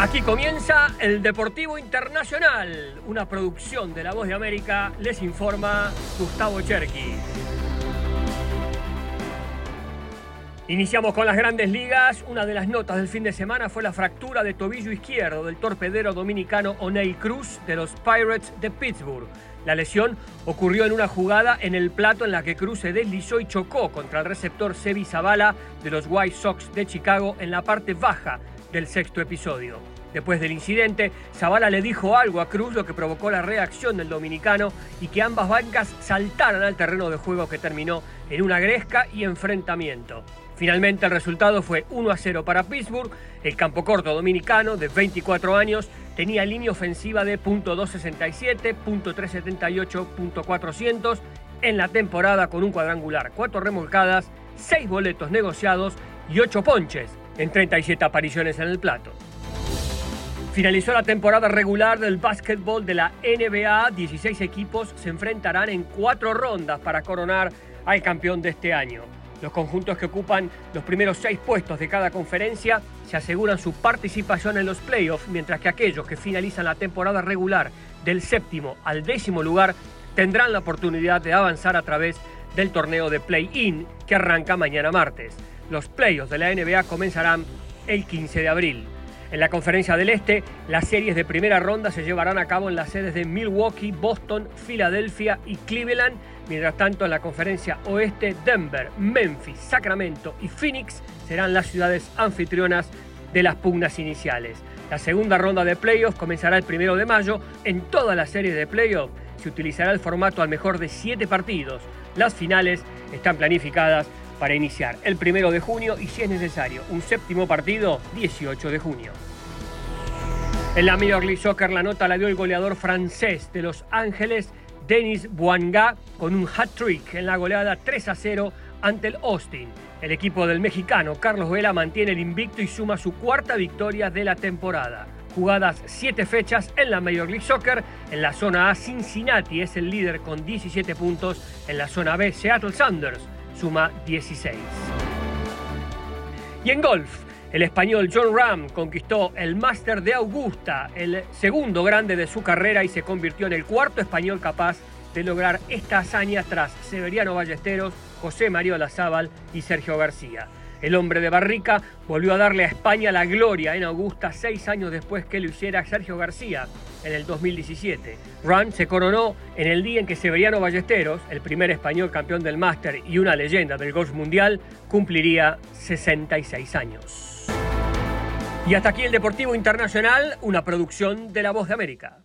Aquí comienza el Deportivo Internacional, una producción de La Voz de América, les informa Gustavo Cherky. Iniciamos con las grandes ligas. Una de las notas del fin de semana fue la fractura de tobillo izquierdo del torpedero dominicano O'Neill Cruz de los Pirates de Pittsburgh. La lesión ocurrió en una jugada en el plato en la que Cruz se deslizó y chocó contra el receptor Sebi Zavala de los White Sox de Chicago en la parte baja del sexto episodio. Después del incidente, Zavala le dijo algo a Cruz, lo que provocó la reacción del dominicano y que ambas bancas saltaran al terreno de juego que terminó en una gresca y enfrentamiento. Finalmente el resultado fue 1 a 0 para Pittsburgh. El campo corto dominicano de 24 años tenía línea ofensiva de .267, .378, .400 en la temporada con un cuadrangular, cuatro remolcadas, seis boletos negociados y ocho ponches en 37 apariciones en el plato. Finalizó la temporada regular del básquetbol de la NBA. 16 equipos se enfrentarán en cuatro rondas para coronar al campeón de este año. Los conjuntos que ocupan los primeros seis puestos de cada conferencia se aseguran su participación en los playoffs, mientras que aquellos que finalizan la temporada regular del séptimo al décimo lugar tendrán la oportunidad de avanzar a través del torneo de play-in que arranca mañana martes. Los playoffs de la NBA comenzarán el 15 de abril. En la conferencia del Este, las series de primera ronda se llevarán a cabo en las sedes de Milwaukee, Boston, Filadelfia y Cleveland. Mientras tanto, en la conferencia Oeste, Denver, Memphis, Sacramento y Phoenix serán las ciudades anfitrionas de las pugnas iniciales. La segunda ronda de playoffs comenzará el primero de mayo. En todas las series de playoffs se utilizará el formato al mejor de siete partidos. Las finales están planificadas para iniciar el primero de junio y si es necesario un séptimo partido, 18 de junio. En la Major League Soccer la nota la dio el goleador francés de Los Ángeles, Denis Boanga, con un hat-trick en la goleada 3 a 0 ante el Austin. El equipo del mexicano Carlos Vela mantiene el invicto y suma su cuarta victoria de la temporada. Jugadas siete fechas en la Major League Soccer. En la zona A, Cincinnati es el líder con 17 puntos. En la zona B, Seattle Sanders suma 16. Y en golf, el español John Ram conquistó el Master de Augusta, el segundo grande de su carrera y se convirtió en el cuarto español capaz de lograr esta hazaña tras Severiano Ballesteros, José Mario Lazábal y Sergio García. El hombre de Barrica volvió a darle a España la gloria en Augusta seis años después que lo hiciera Sergio García en el 2017. Run se coronó en el día en que Severiano Ballesteros, el primer español campeón del máster y una leyenda del golf mundial, cumpliría 66 años. Y hasta aquí el Deportivo Internacional, una producción de La Voz de América.